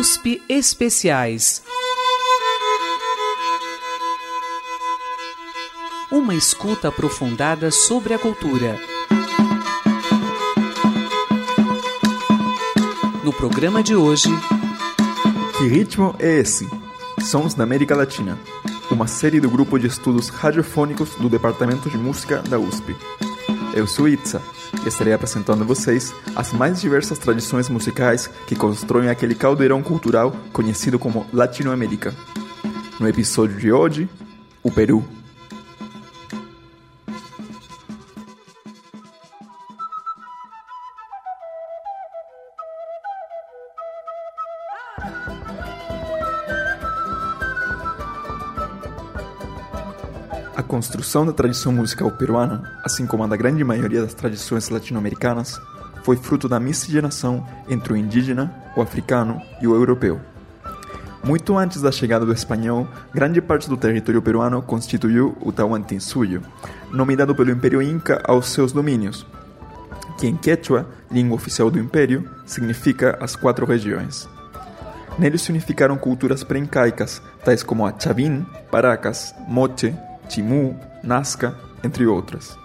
USP Especiais. Uma escuta aprofundada sobre a cultura. No programa de hoje. Que ritmo é esse? Sons da América Latina. Uma série do grupo de estudos radiofônicos do Departamento de Música da USP. Eu sou Itza estarei apresentando a vocês as mais diversas tradições musicais que constroem aquele caldeirão cultural conhecido como Latinoamérica. No episódio de hoje, o Peru. Construção da tradição musical peruana, assim como a da grande maioria das tradições latino-americanas, foi fruto da miscigenação entre o indígena, o africano e o europeu. Muito antes da chegada do espanhol, grande parte do território peruano constituiu o Tahuantinsuyo, nome dado pelo Império Inca aos seus domínios, que em quechua, língua oficial do Império, significa as quatro regiões. Nele se unificaram culturas pré-incaicas, tais como a Chavin, Paracas, Moche, Timu, Nazca, entre outras.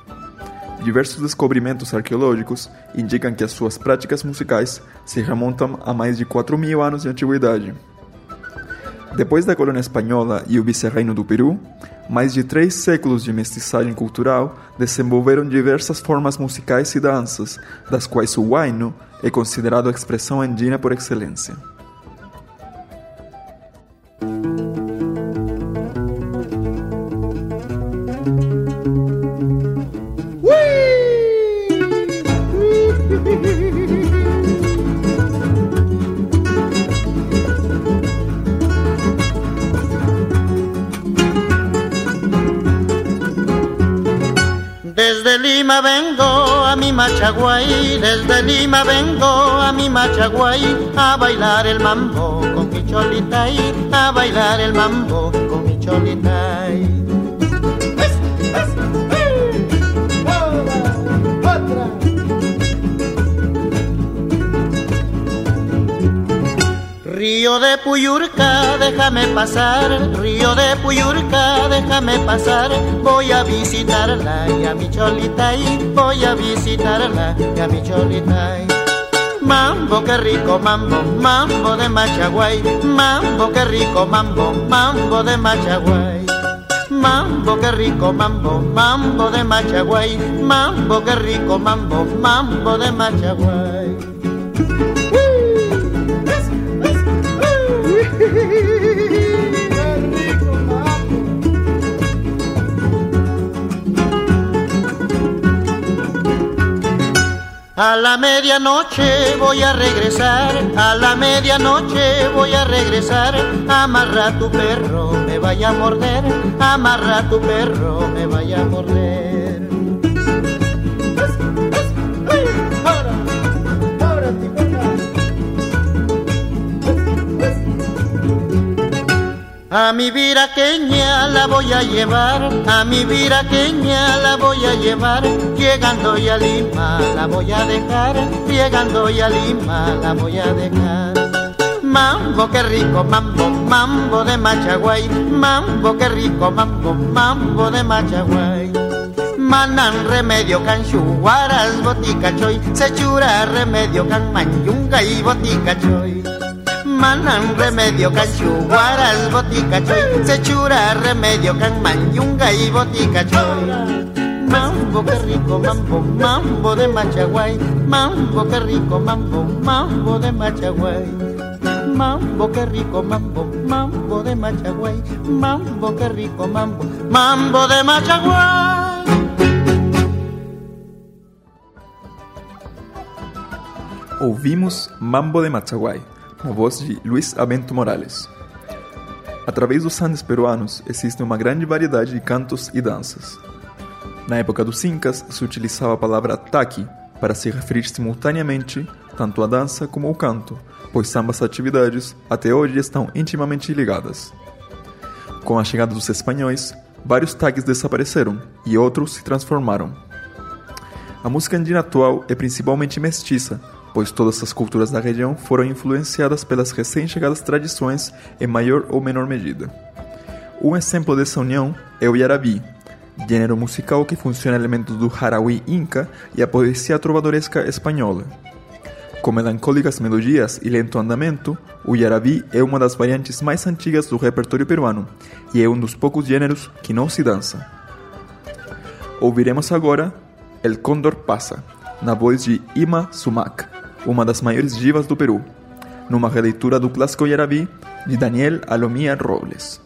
Diversos descobrimentos arqueológicos indicam que as suas práticas musicais se remontam a mais de 4 mil anos de antiguidade. Depois da colônia espanhola e o vice-reino do Peru, mais de três séculos de mestiçagem cultural desenvolveram diversas formas musicais e danças, das quais o huayno é considerado a expressão andina por excelência. Machaguay, desde Lima vengo a mi Machaguay a bailar el mambo con mi cholitay, a bailar el mambo con mi cholitay. Río de Puyurca, déjame pasar, de Puyurca, déjame pasar, voy a visitarla y a mi cholita y voy a visitarla y a mi cholita. Mambo, qué rico mambo, mambo de Machaguay, mambo, qué rico mambo, mambo de Machaguay. Mambo, qué rico mambo, mambo de Machaguay, mambo, qué rico mambo, mambo de Machaguay. A la medianoche voy a regresar, a la medianoche voy a regresar. Amarra tu perro, me vaya a morder, amarra tu perro, A mi viraqueña la voy a llevar, a mi viraqueña la voy a llevar, llegando ya a Lima la voy a dejar, llegando ya a Lima la voy a dejar. Mambo, qué rico mambo, mambo de Machaguay, mambo, qué rico mambo, mambo de Machaguay. Manan remedio can chuguaras botica choy, se chura remedio can manyunga y botica choy. Manan remedio can chuguaras botica choy, se chura remedio can manyunga y botica choy. Mambo, qué rico mambo, mambo de Machaguay, mambo, qué rico mambo, mambo de Machaguay. Mambo, qué rico mambo, mambo de Machaguay, mambo, qué rico mambo, mambo de Machaguay. Ouvimos Mambo de Machaguay, na voz de Luiz Abento Morales. Através dos Andes peruanos existe uma grande variedade de cantos e danças. Na época dos Incas, se utilizava a palavra taqui para se referir simultaneamente tanto à dança como ao canto, pois ambas atividades até hoje estão intimamente ligadas. Com a chegada dos espanhóis, vários tags desapareceram e outros se transformaram. A música andina atual é principalmente mestiça, pois todas as culturas da região foram influenciadas pelas recém-chegadas tradições em maior ou menor medida. Um exemplo dessa união é o Yaraví, gênero musical que funciona elementos do Harawi inca e a poesia trovadoresca espanhola. Com melancólicas melodias e lento andamento, o Yaraví é uma das variantes mais antigas do repertório peruano e é um dos poucos gêneros que não se dança. Ouviremos agora El Condor Passa, na voz de Ima Sumac, uma das maiores divas do Peru, numa releitura do clássico Yaraví de Daniel Alomia Robles.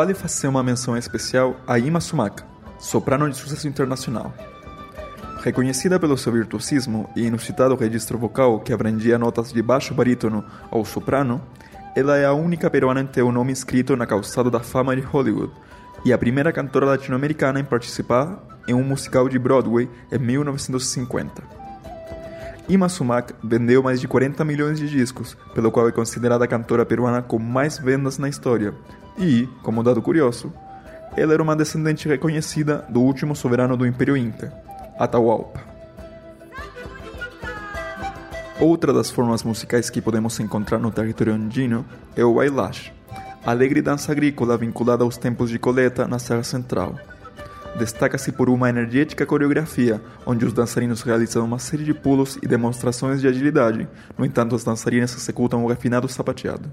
Vale fazer uma menção especial a Ima Sumaka, soprano de sucesso internacional. Reconhecida pelo seu virtuosismo e inusitado registro vocal que abrangia notas de baixo barítono ao soprano, ela é a única peruana em ter o nome escrito na calçada da fama de Hollywood e a primeira cantora latino-americana em participar em um musical de Broadway em 1950. Ima Sumac vendeu mais de 40 milhões de discos, pelo qual é considerada a cantora peruana com mais vendas na história. E, como dado curioso, ela era uma descendente reconhecida do último soberano do Império Inca, Atahualpa. Outra das formas musicais que podemos encontrar no território andino é o Wailash, alegre dança agrícola vinculada aos tempos de coleta na Serra Central. Destaca-se por uma energética coreografia, onde os dançarinos realizam uma série de pulos e demonstrações de agilidade, no entanto, as dançarinas executam o refinado sapateado.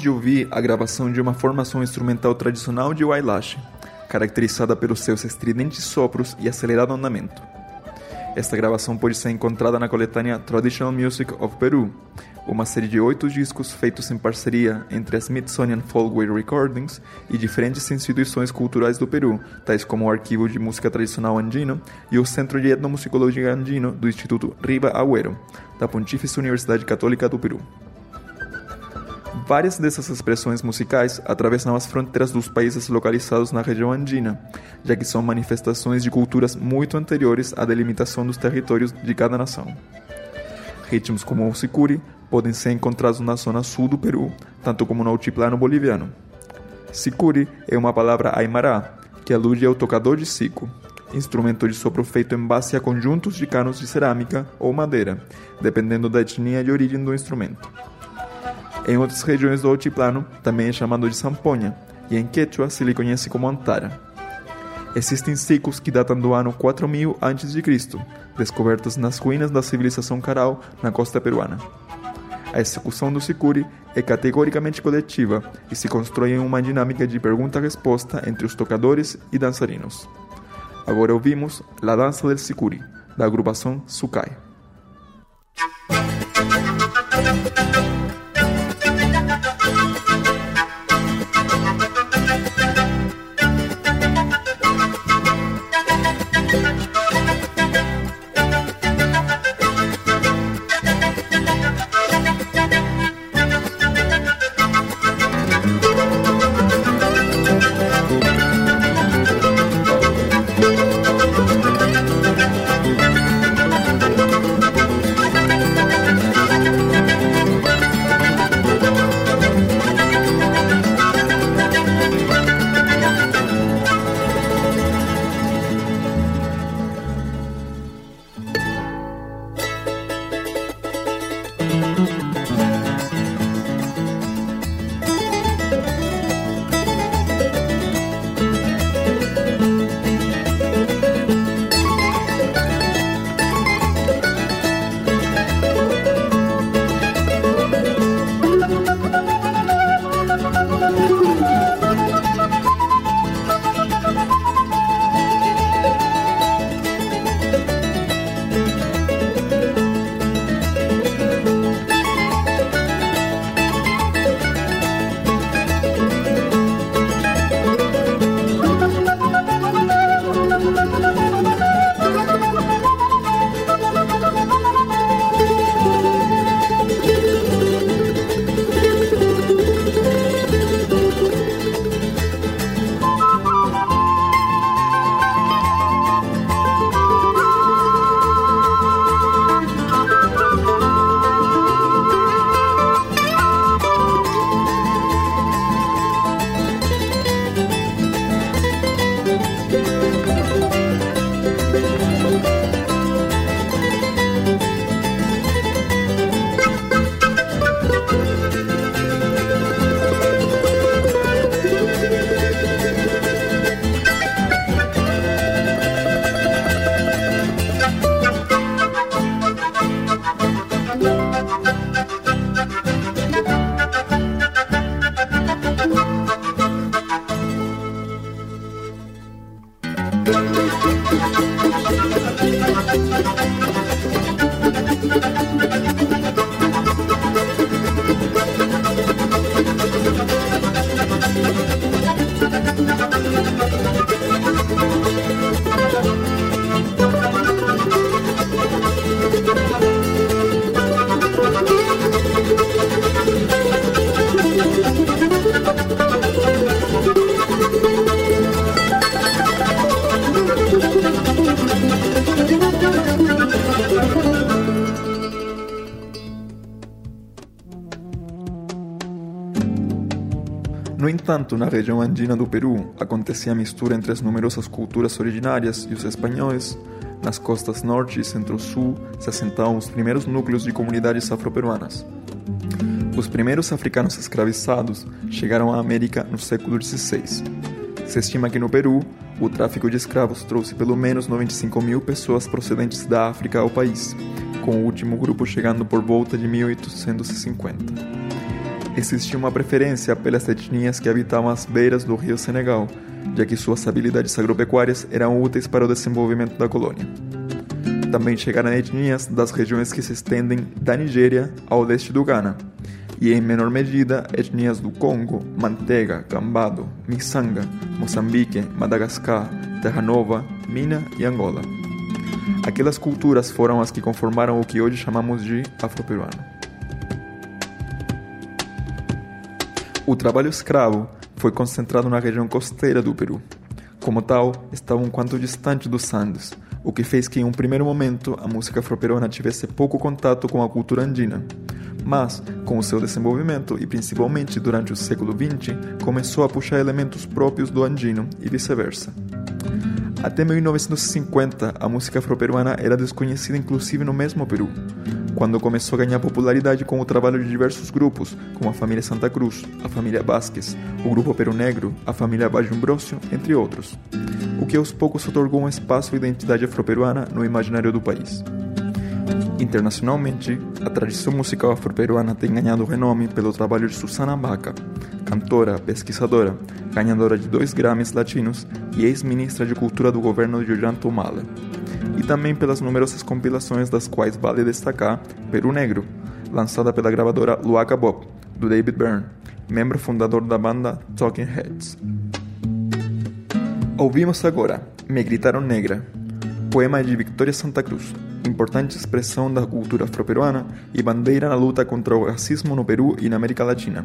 De ouvir a gravação de uma formação instrumental tradicional de Wailash, caracterizada pelos seus estridentes sopros e acelerado andamento. Esta gravação pode ser encontrada na coletânea Traditional Music of Peru, uma série de oito discos feitos em parceria entre a Smithsonian Folkways Recordings e diferentes instituições culturais do Peru, tais como o Arquivo de Música Tradicional Andino e o Centro de Etnomusicologia Andino do Instituto Riba Agüero, da Pontífice Universidade Católica do Peru. Várias dessas expressões musicais atravessam as fronteiras dos países localizados na região andina, já que são manifestações de culturas muito anteriores à delimitação dos territórios de cada nação. Ritmos como o sicuri podem ser encontrados na zona sul do Peru, tanto como no altiplano boliviano. Sicuri é uma palavra aimará, que alude ao tocador de sico, instrumento de sopro feito em base a conjuntos de canos de cerâmica ou madeira, dependendo da etnia de origem do instrumento. Em outras regiões do altiplano, também é chamado de samponha, e em Quechua se lhe conhece como antara. Existem ciclos que datam do ano 4000 a.C., descobertos nas ruínas da civilização Caral na costa peruana. A execução do sicuri é categoricamente coletiva e se constrói em uma dinâmica de pergunta-resposta entre os tocadores e dançarinos. Agora ouvimos La Dança del Sicuri, da agrupação Sukai. No entanto, na região andina do Peru acontecia a mistura entre as numerosas culturas originárias e os espanhóis. Nas costas norte e centro-sul se assentavam os primeiros núcleos de comunidades afroperuanas. Os primeiros africanos escravizados chegaram à América no século XVI. Se estima que no Peru, o tráfico de escravos trouxe pelo menos 95 mil pessoas procedentes da África ao país, com o último grupo chegando por volta de 1850 existia uma preferência pelas etnias que habitavam as beiras do rio Senegal, já que suas habilidades agropecuárias eram úteis para o desenvolvimento da colônia. Também chegaram etnias das regiões que se estendem da Nigéria ao leste do Ghana, e em menor medida etnias do Congo, Mantega, Gambado, Missanga, Moçambique, Madagascar, Terra Nova, Mina e Angola. Aquelas culturas foram as que conformaram o que hoje chamamos de afroperuano. O trabalho escravo foi concentrado na região costeira do Peru. Como tal, estava um quanto distante dos Andes, o que fez que em um primeiro momento a música afroperuana tivesse pouco contato com a cultura andina. Mas, com o seu desenvolvimento e principalmente durante o século XX, começou a puxar elementos próprios do andino e vice-versa. Até 1950, a música afroperuana era desconhecida inclusive no mesmo Peru quando começou a ganhar popularidade com o trabalho de diversos grupos, como a família Santa Cruz, a família Vasquez, o grupo Peru Negro, a família Bajumbrosio, entre outros, o que aos poucos otorgou um espaço e identidade afroperuana no imaginário do país. Internacionalmente, a tradição musical afroperuana tem ganhado renome pelo trabalho de Susana Baca, cantora, pesquisadora, ganhadora de dois Grammys latinos e ex-ministra de Cultura do governo de Ollanta Humala e também pelas numerosas compilações das quais vale destacar Peru Negro, lançada pela gravadora Luaca Bob, do David Byrne, membro fundador da banda Talking Heads. Ouvimos agora Me Gritaram Negra, poema de Victoria Santa Cruz, importante expressão da cultura afroperuana e bandeira na luta contra o racismo no Peru e na América Latina,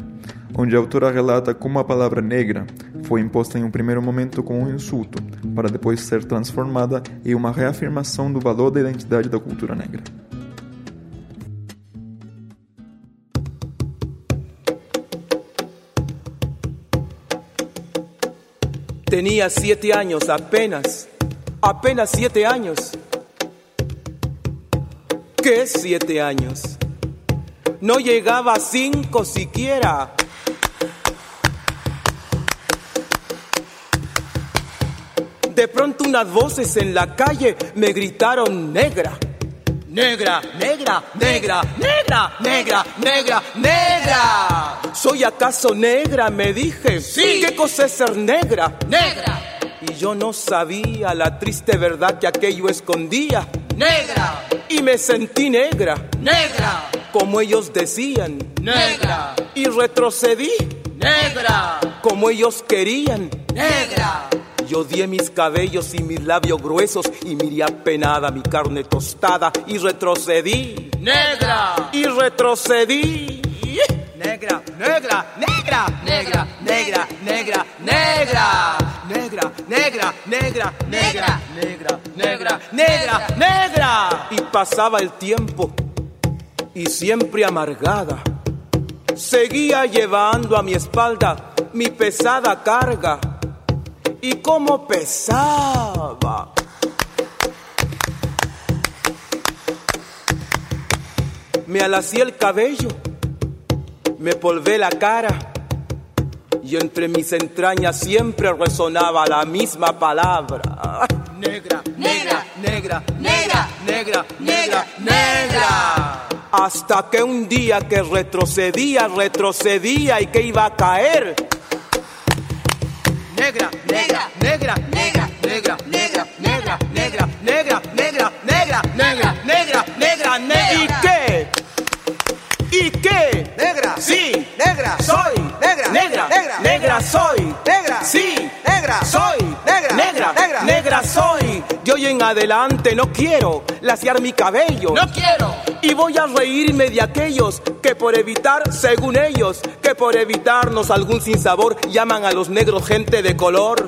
onde a autora relata como a palavra negra foi imposta em um primeiro momento como um insulto, para depois ser transformada em uma reafirmação do valor da identidade da cultura negra. Tenía siete años apenas, apenas siete años. ¿Qué siete años? No llegaba a cinco siquiera. De pronto unas voces en la calle me gritaron negra. Negra, negra, negra, negra, negra, negra, negra. ¿Soy acaso negra? Me dije. Sí. ¿Qué cosa es ser negra? Negra, Y yo no sabía la triste verdad que aquello escondía. negra, Y me sentí negra, negra, como ellos decían. negra, Y retrocedí, negra, como ellos querían. negra, Y odié mis cabellos y mis labios gruesos y miré apenada mi carne tostada y retrocedí, negra, y retrocedí. Negra, negra, negra, negra, negra, negra, negra, negra, negra, negra, negra, negra, negra, negra, negra. Y pasaba el tiempo y siempre amargada. Seguía llevando a mi espalda mi pesada carga. Y cómo pesaba. Me alací el cabello, me polvé la cara y entre mis entrañas siempre resonaba la misma palabra. Negra, negra, negra, negra, negra, negra, negra. Hasta que un día que retrocedía, retrocedía y que iba a caer. Negra, negra, negra, negra, negra, negra, negra, negra, negra, negra, negra, negra, negra, negra, negra. ¿Y qué? ¿Y qué? Negra. Sí. Negra. Soy. Negra. Negra. Negra. Negra soy. Negra. Sí. Negra. Soy. Negra. Negra. Negra. Negra soy. De hoy en adelante no quiero laciar mi cabello. no quiero, Y voy a reírme de aquellos que por evitar, según ellos, que por evitarnos algún sinsabor llaman a los negros gente de color.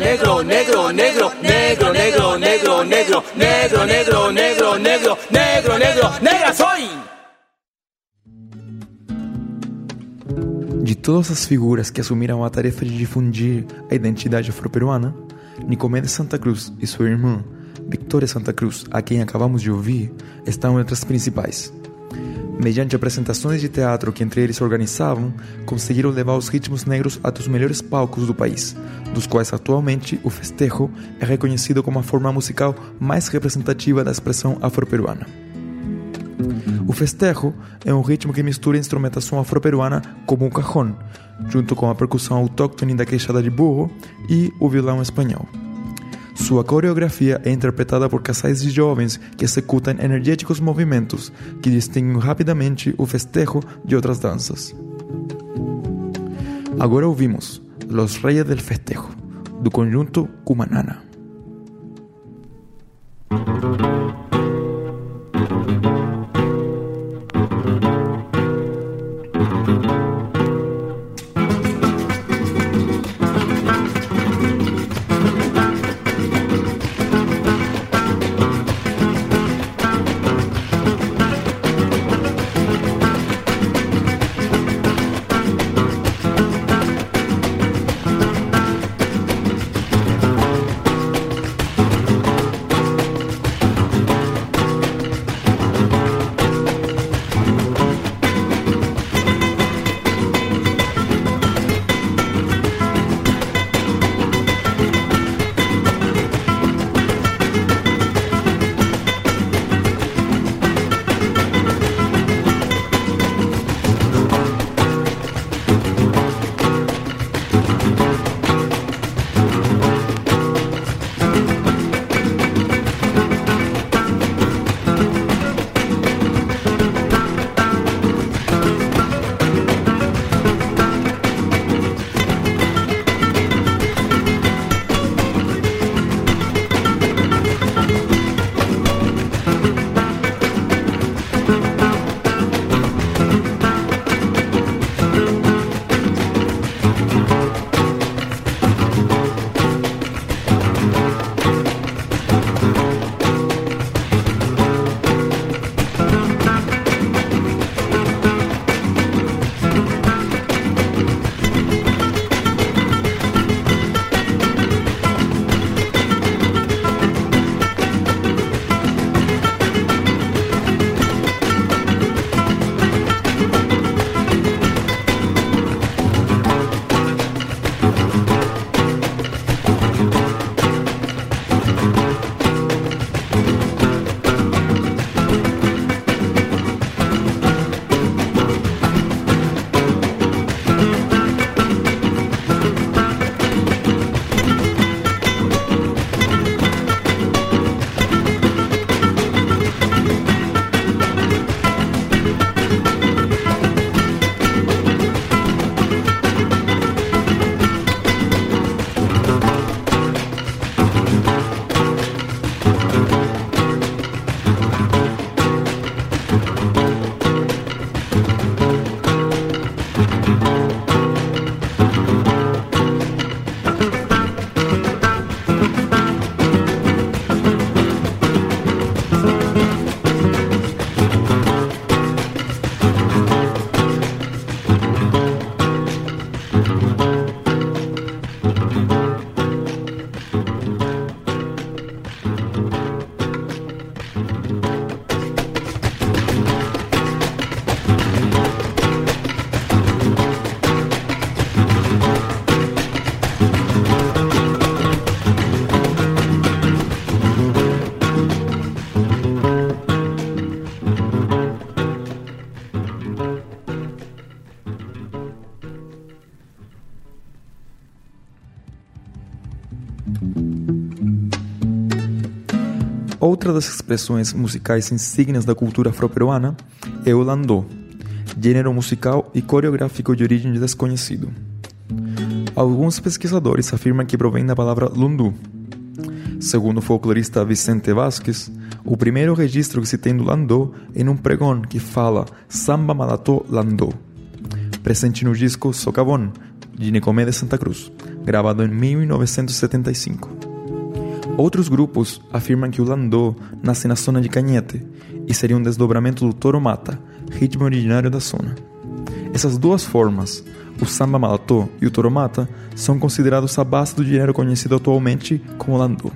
negro, negro, negro, negro, negro, negro, negro, negro, negro, negro, negro, negro, negro, negra soy. De todas as figuras que assumiram a tarefa de difundir a identidade afro-peruana, Nicomé de Santa Cruz e sua irmã, Victoria Santa Cruz, a quem acabamos de ouvir, estão entre as principais. Mediante apresentações de teatro que entre eles organizavam, conseguiram levar os ritmos negros a dos melhores palcos do país, dos quais atualmente o festejo é reconhecido como a forma musical mais representativa da expressão afro-peruana. O festejo é um ritmo que mistura instrumentação afro-peruana como o cajón, junto com a percussão autóctone da queixada de burro e o violão espanhol. Sua coreografia é interpretada por casais de jovens que executam energéticos movimentos que distinguem rapidamente o festejo de outras danças. Agora ouvimos Los Reyes del Festejo, do conjunto Cumanana. Outra das expressões musicais insígnias da cultura afro-peruana é o landô, gênero musical e coreográfico de origem desconhecido. Alguns pesquisadores afirmam que provém da palavra lundu. Segundo o folclorista Vicente Vázquez, o primeiro registro que se tem do landô é num pregão que fala Samba Malató Landô, presente no disco Socavón, de Nicomé de Santa Cruz, gravado em 1975. Outros grupos afirmam que o landô nasce na zona de Canhete e seria um desdobramento do toro mata, ritmo originário da zona. Essas duas formas, o samba malatô e o toro mata, são considerados a base do gênero conhecido atualmente como landô.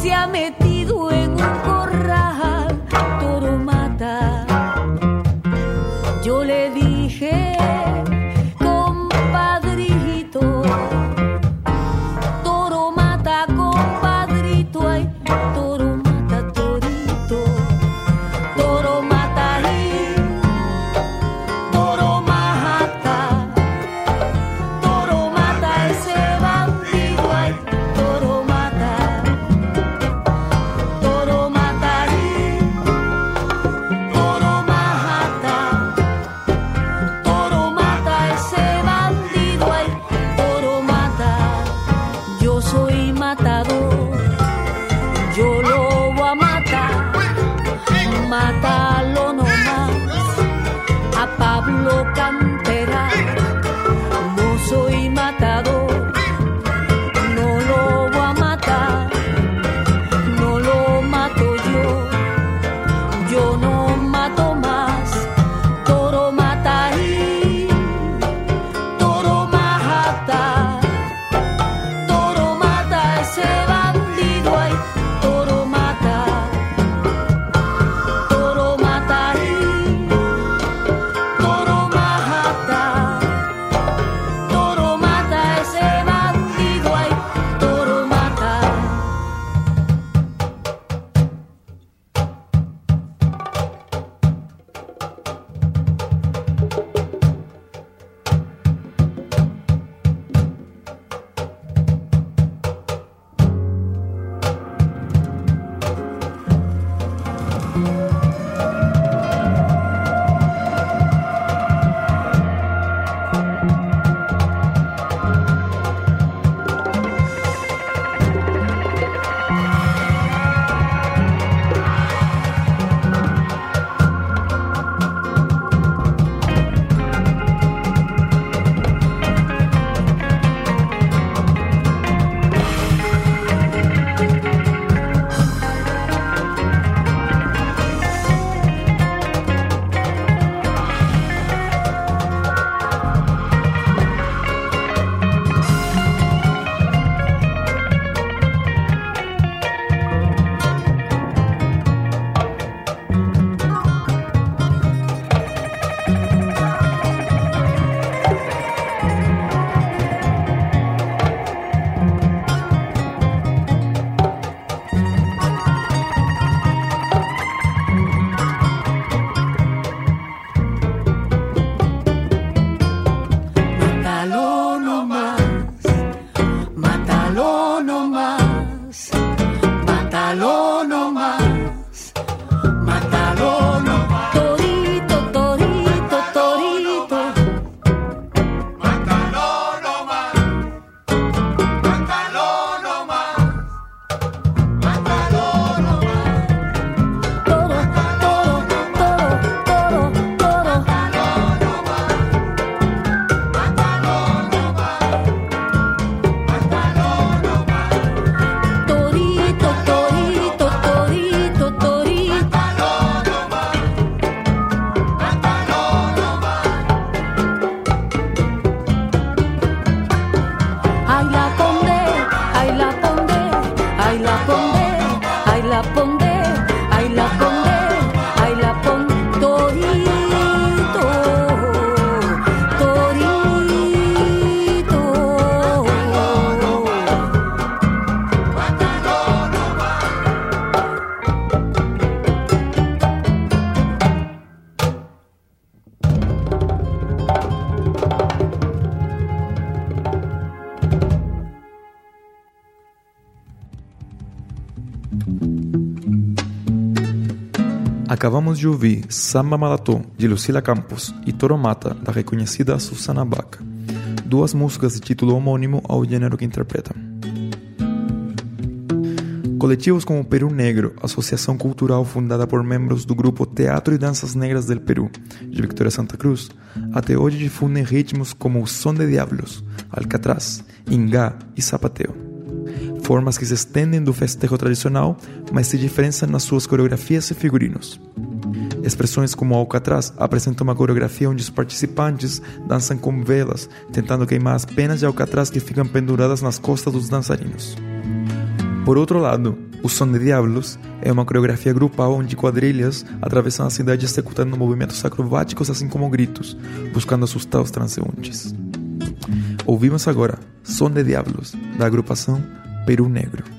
se ha metido en un Acabamos de ouvir Samba Malató, de Lucila Campos, e Toro Mata, da reconhecida Susana Baca, duas músicas de título homônimo ao gênero que interpretam. Coletivos como Perú Negro, associação cultural fundada por membros do grupo Teatro e Danças Negras del Perú, de Victoria Santa Cruz, até hoje difundem ritmos como o Som de Diablos, Alcatraz, Ingá e Zapateo. Formas que se estendem do festejo tradicional, mas se diferenciam nas suas coreografias e figurinos. Expressões como Alcatraz apresentam uma coreografia onde os participantes dançam com velas, tentando queimar as penas de Alcatraz que ficam penduradas nas costas dos dançarinos. Por outro lado, o Som de Diablos é uma coreografia grupal onde quadrilhas atravessam a cidade executando movimentos acrobáticos assim como gritos, buscando assustar os transeuntes. Ouvimos agora Som de Diablos, da agrupação Peru Negro.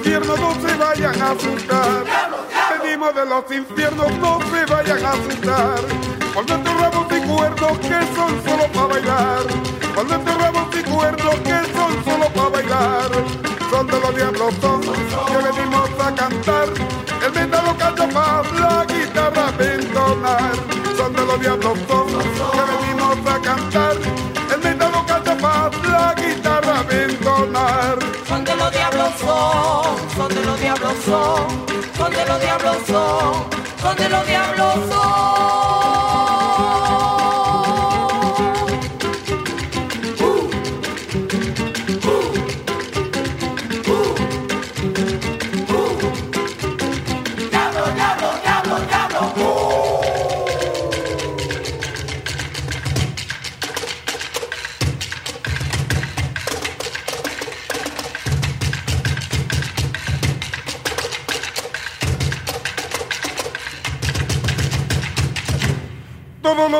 Infiernos, no se vayan a asustar. Venimos de los infiernos, no se vayan a asustar. Cuando enterramos y cuerdos que son solo para bailar. Cuando enterramos y cuerdos que son solo para bailar. Son de los diablos, son que venimos a cantar. El metal lo canta más, la guitarra a entonar. Son de los diablos, son que venimos a cantar. Diablos son, son de los diablos son, son de los diablos son.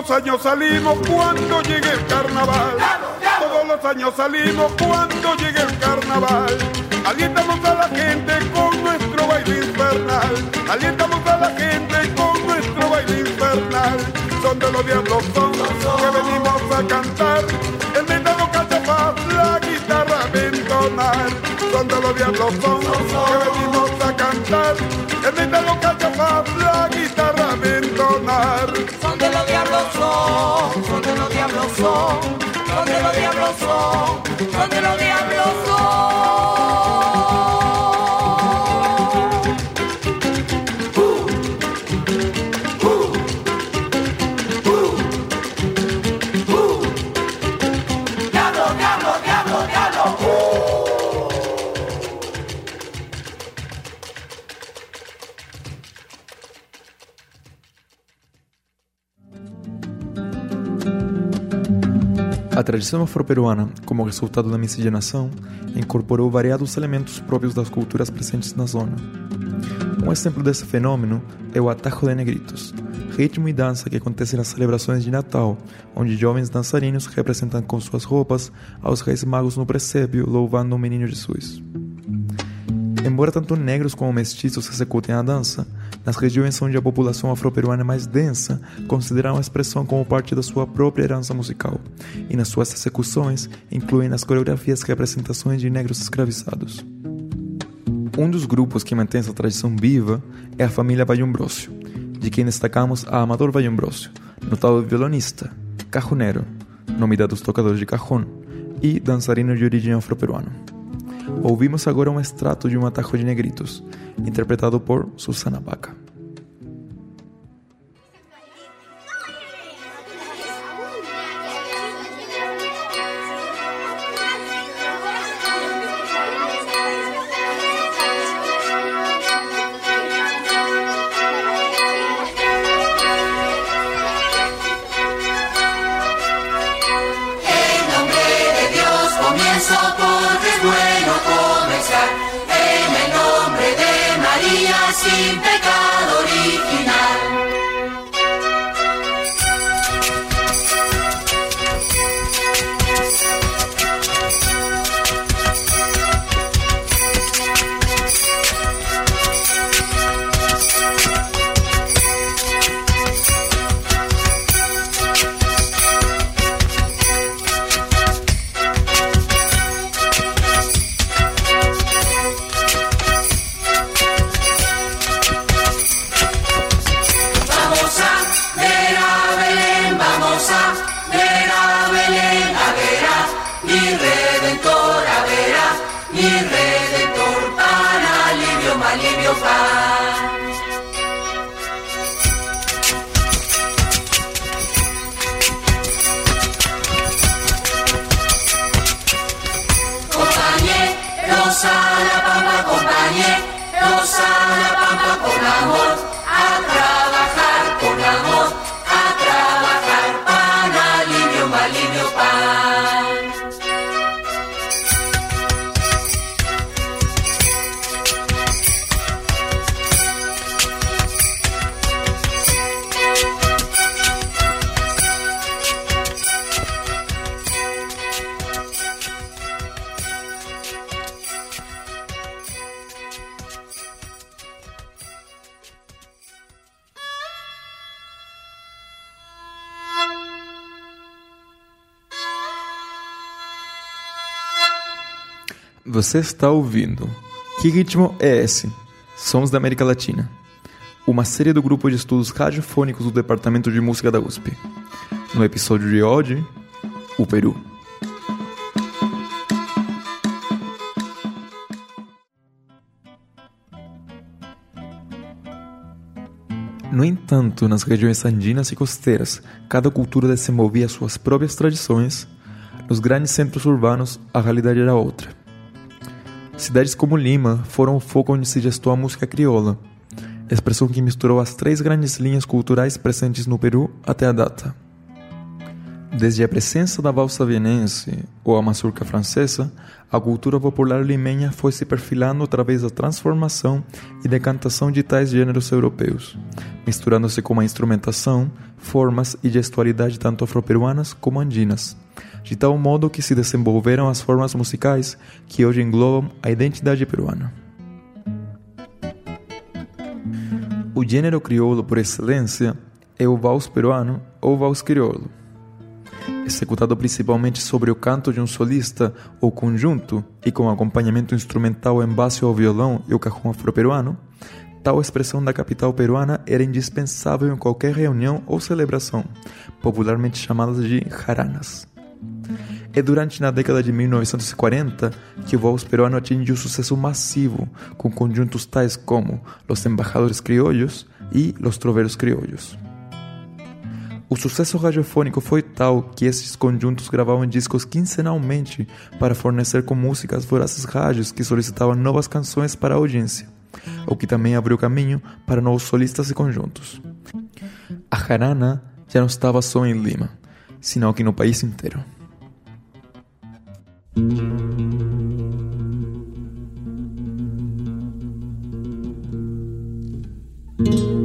Los años salimos cuando llegue el carnaval. Todos los años salimos cuando llegue el carnaval. Alientamos a la gente con nuestro baile infernal. Alientamos a la gente con nuestro baile infernal. Son de los diablos, son que venimos a cantar. El metado canta paz, la guitarra a entonar. Son de los diablos, son que venimos a cantar. El metado canta paz, la guitarra de los diablos son, son de los diablos son, son de los diablos son, son de los diablos son. Tradição afro-peruana, como resultado da miscigenação, incorporou variados elementos próprios das culturas presentes na zona. Um exemplo desse fenômeno é o Atajo de Negritos, ritmo e dança que acontece nas celebrações de Natal, onde jovens dançarinos representam com suas roupas aos reis magos no presépio, louvando o menino Jesus. Embora tanto negros como mestiços executem a dança, nas regiões onde a população afro-peruana é mais densa, consideram a expressão como parte da sua própria herança musical, e nas suas execuções incluem nas coreografias representações de negros escravizados. Um dos grupos que mantém essa tradição viva é a família Vallombrócio, de quem destacamos a Amador Vallombrócio, notável violonista, cajunero, nome dado aos tocadores de cajón, e dançarino de origem afro-peruana. Ouvimos agora um extrato de um atajo de negritos, interpretado por Susana Baca. Você está ouvindo Que Ritmo é Esse? Sons da América Latina. Uma série do grupo de estudos radiofônicos do Departamento de Música da USP. No episódio de hoje, o Peru. No entanto, nas regiões andinas e costeiras, cada cultura desenvolvia suas próprias tradições. Nos grandes centros urbanos, a realidade era outra. Cidades como Lima foram o foco onde se gestou a música crioula, expressão que misturou as três grandes linhas culturais presentes no Peru até a data. Desde a presença da valsa vienense ou a mazurca francesa, a cultura popular limenha foi se perfilando através da transformação e decantação de tais gêneros europeus, misturando-se com a instrumentação, formas e gestualidade tanto afro-peruanas como andinas, de tal modo que se desenvolveram as formas musicais que hoje englobam a identidade peruana. O gênero crioulo por excelência é o vals peruano ou vals crioulo executado principalmente sobre o canto de um solista ou conjunto e com acompanhamento instrumental em base ao violão e o cajón afro-peruano, tal expressão da capital peruana era indispensável em qualquer reunião ou celebração, popularmente chamadas de jaranas. É durante na década de 1940 que o vals peruano atingiu sucesso massivo com conjuntos tais como Los Embajadores Criollos e Los Troveros Criollos. O sucesso radiofônico foi tal que esses conjuntos gravavam discos quinzenalmente para fornecer com músicas vorazes rádios que solicitavam novas canções para a audiência, o que também abriu caminho para novos solistas e conjuntos. A jarana já não estava só em Lima, senão que no país inteiro. thank you.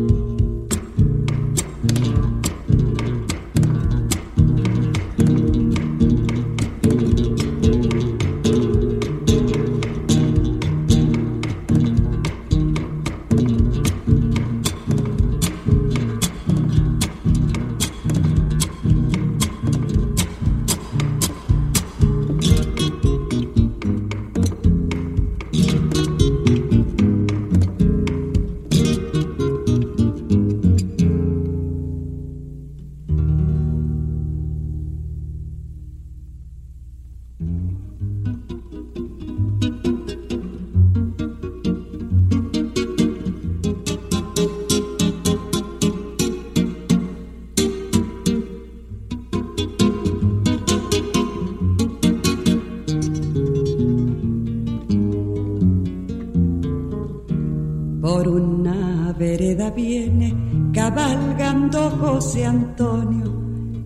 Antonio.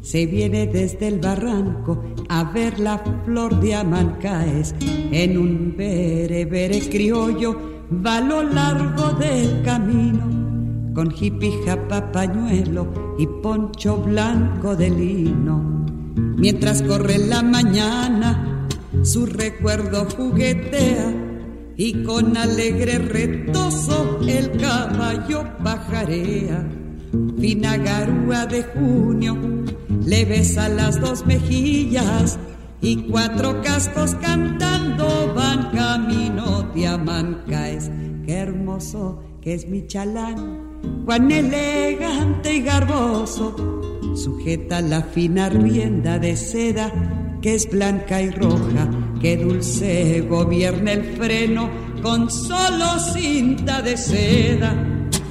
Se viene desde el barranco a ver la flor de Amancaes. En un berebere criollo va lo largo del camino. Con jipija, papañuelo y poncho blanco de lino. Mientras corre la mañana, su recuerdo juguetea y con alegre retozo el caballo pajarea. Fina garúa de junio le besa las dos mejillas y cuatro cascos cantando van camino de Amancaes. Qué hermoso que es mi chalán, cuán elegante y garboso. Sujeta la fina rienda de seda que es blanca y roja, que dulce gobierna el freno con solo cinta de seda,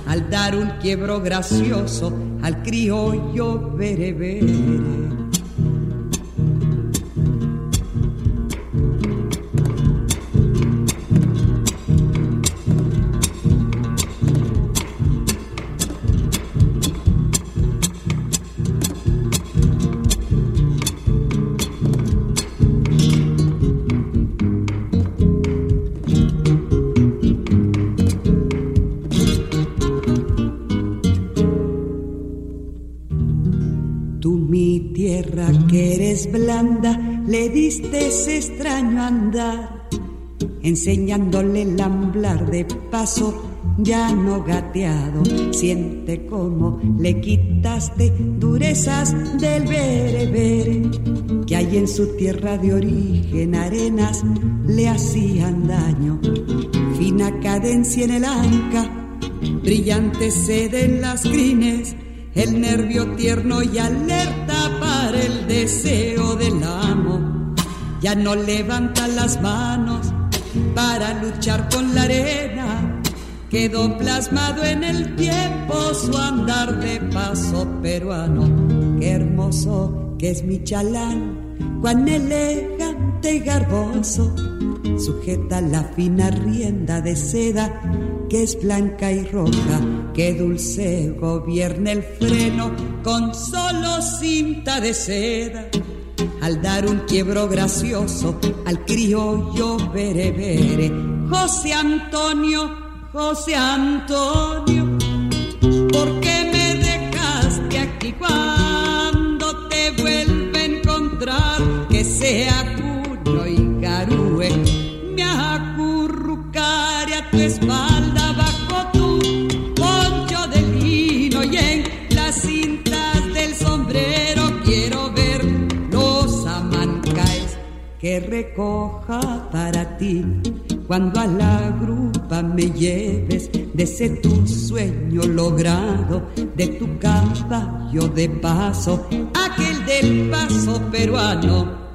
al dar un quiebro gracioso al criollo berebere. Enseñándole el amblar de paso ya no gateado. Siente como le quitaste durezas del berebere, que hay en su tierra de origen arenas le hacían daño. Fina cadencia en el anca, brillante sede en las crines, el nervio tierno y alerta para el deseo del amo. Ya no levanta las manos para luchar con la arena. Quedó plasmado en el tiempo su andar de paso peruano. Qué hermoso que es mi chalán, cuán elegante y garboso. Sujeta la fina rienda de seda que es blanca y roja, que dulce gobierna el freno con solo cinta de seda. Al dar un quiebro gracioso al criollo berebere, José Antonio, José Antonio, ¿por qué me dejaste aquí cuando te vuelve a encontrar? Que sea cuño y garúe, para ti cuando a la grupa me lleves de ese tu sueño logrado, de tu caballo de paso, aquel del paso peruano.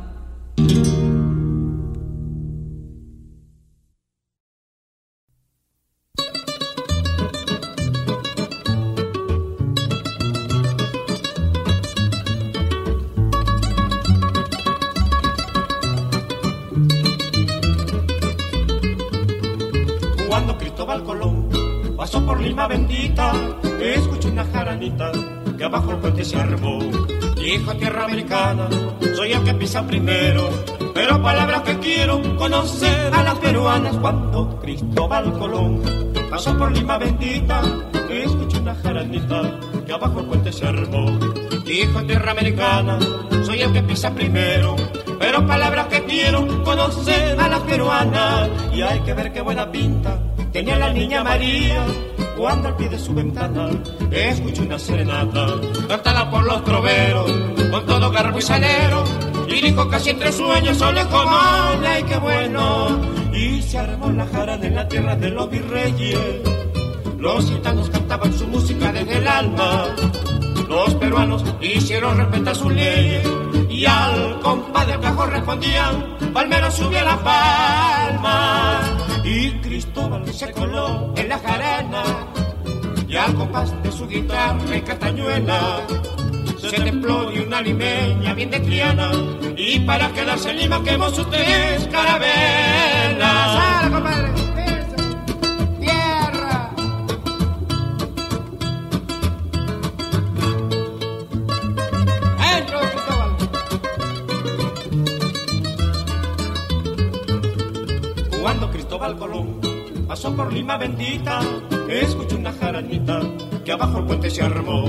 Tierra americana, soy el que pisa primero, pero palabras que quiero conocer a las peruanas. Cuando Cristóbal Colón pasó por Lima bendita, escuché una jaranita que abajo el puente se armó. Dijo tierra americana, soy el que pisa primero, pero palabras que quiero conocer a las peruanas. Y hay que ver qué buena pinta tenía la niña María cuando al pie de su ventana escuché una serenata cantada por los troveros con todo garbo y salero. Y dijo casi entre sueños, solo como ay qué bueno. Y se armó la jarana en la tierra de los virreyes. Los gitanos cantaban su música desde el alma. Los peruanos hicieron respetar sus leyes y al compadre cajón respondían, Palmero subió la palma y Cristóbal se coló en la jarana y al compás de su guitarra y castañuela se templó de una limeña bien de criana y para quedarse en Lima quemó sus tres carabelas. ¡Sala, compadre! Pasó por Lima bendita, escuchó una jaranita que abajo el puente se armó.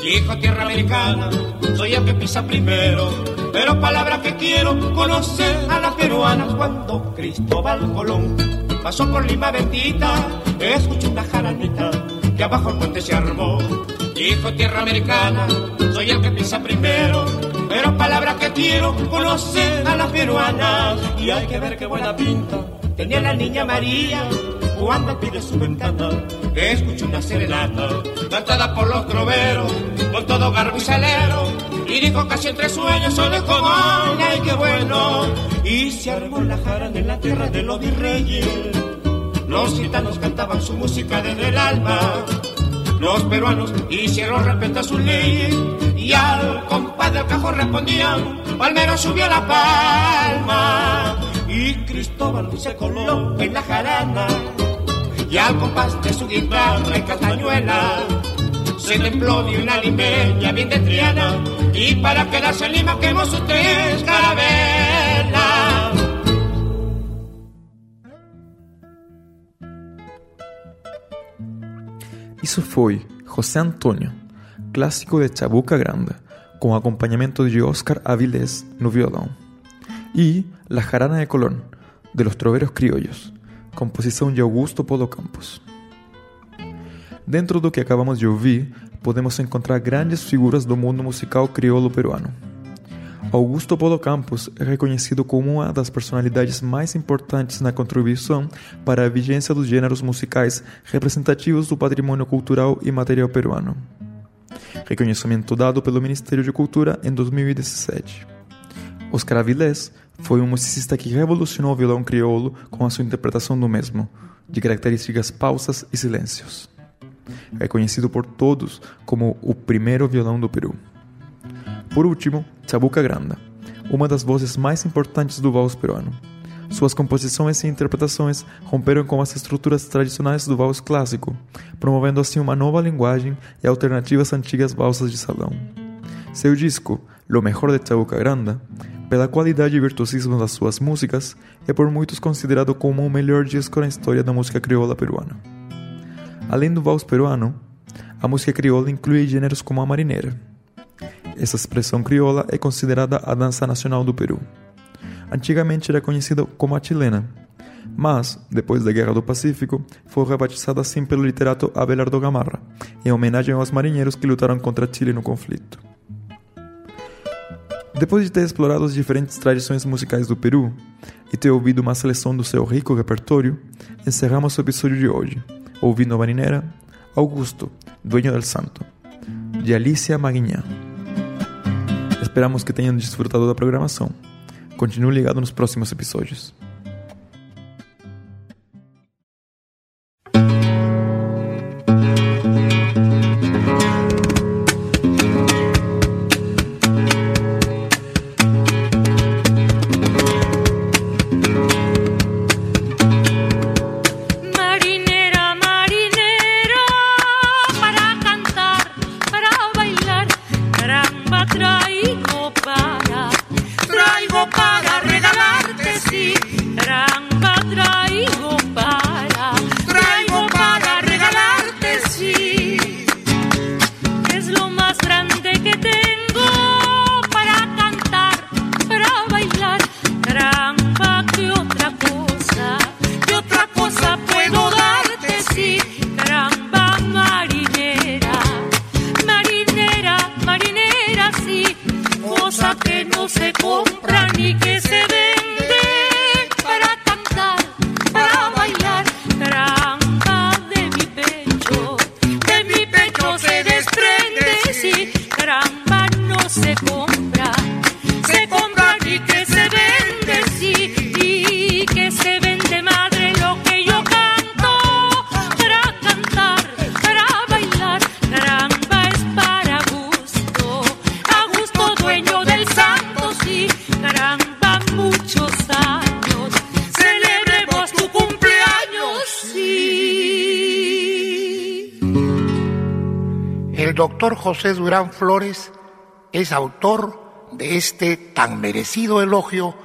Dijo tierra americana, soy el que pisa primero, pero palabra que quiero conocer a las peruanas. Cuando Cristóbal Colón pasó por Lima bendita, escuchó una jaranita que abajo el puente se armó. Dijo tierra americana, soy el que pisa primero, pero palabra que quiero conocer a las peruanas. Y hay que ver qué buena pinta tenía la niña María cuando pide su ventana. Escucho una serenata cantada por los troveros con todo garbo y salero. Y dijo casi entre sueños, solo como ay qué bueno. Y se armó la jarana en la tierra de los virreyes. los gitanos cantaban su música desde el alma. Los peruanos hicieron respeto a su ley y al compás del cajón respondían, Palmero subió la palma y Cristóbal se coló en la jarana y al compás de su guitarra y castañuela se templó de una limeña bien de Triana y para quedarse en Lima quemó sus tres carabelas. Isso foi José Antônio, clássico de Chabuca Grande, com acompanhamento de Oscar Avilés no violão. E La Jarana de Colón, de Los Troveros Criollos, composição de Augusto Polo Campos. Dentro do que acabamos de ouvir, podemos encontrar grandes figuras do mundo musical crioulo peruano. Augusto Polo Campos é reconhecido como uma das personalidades mais importantes na contribuição para a vigência dos gêneros musicais representativos do patrimônio cultural e material peruano. Reconhecimento dado pelo Ministério de Cultura em 2017. Oscar Avilés foi um musicista que revolucionou o violão crioulo com a sua interpretação do mesmo, de características pausas e silêncios. É conhecido por todos como o primeiro violão do Peru. Por último, Chabuca Granda, uma das vozes mais importantes do vals peruano. Suas composições e interpretações romperam com as estruturas tradicionais do vals clássico, promovendo assim uma nova linguagem e alternativas antigas valsas de salão. Seu disco, Lo Mejor de Chabuca Granda, pela qualidade e virtuosismo das suas músicas, é por muitos considerado como o melhor disco na história da música crioula peruana. Além do vals peruano, a música crioula inclui gêneros como a marineira. Essa expressão crioula é considerada a dança nacional do Peru. Antigamente era conhecida como a chilena, mas, depois da Guerra do Pacífico, foi rebatizada assim pelo literato Abelardo Gamarra, em homenagem aos marinheiros que lutaram contra Chile no conflito. Depois de ter explorado as diferentes tradições musicais do Peru e ter ouvido uma seleção do seu rico repertório, encerramos o episódio de hoje, ouvindo a marinera Augusto, Dueño del Santo, de Alicia Maguinha. Esperamos que tenham desfrutado da programação. Continue ligado nos próximos episódios. José Durán Flores es autor de este tan merecido elogio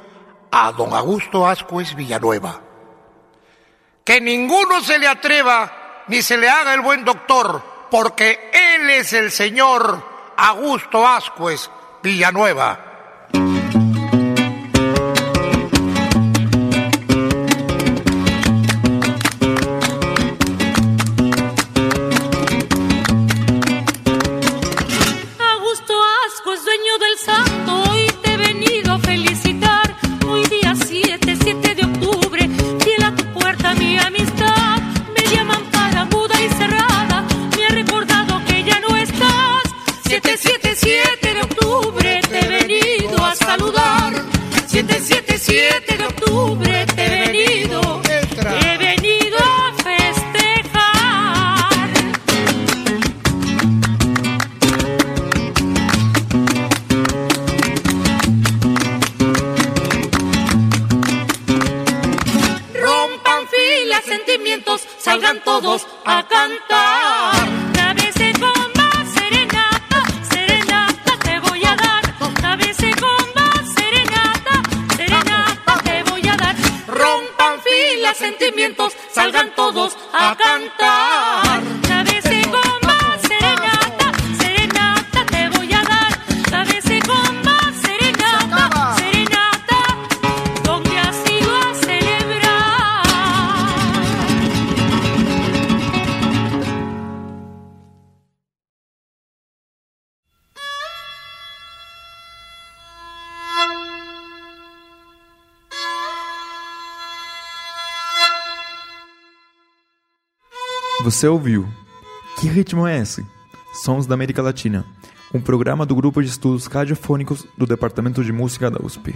a don Augusto Ascuez Villanueva. Que ninguno se le atreva ni se le haga el buen doctor, porque él es el señor Augusto Ascuez Villanueva. Você ouviu? Que ritmo é esse? Sons da América Latina, um programa do Grupo de Estudos Radiofônicos do Departamento de Música da USP.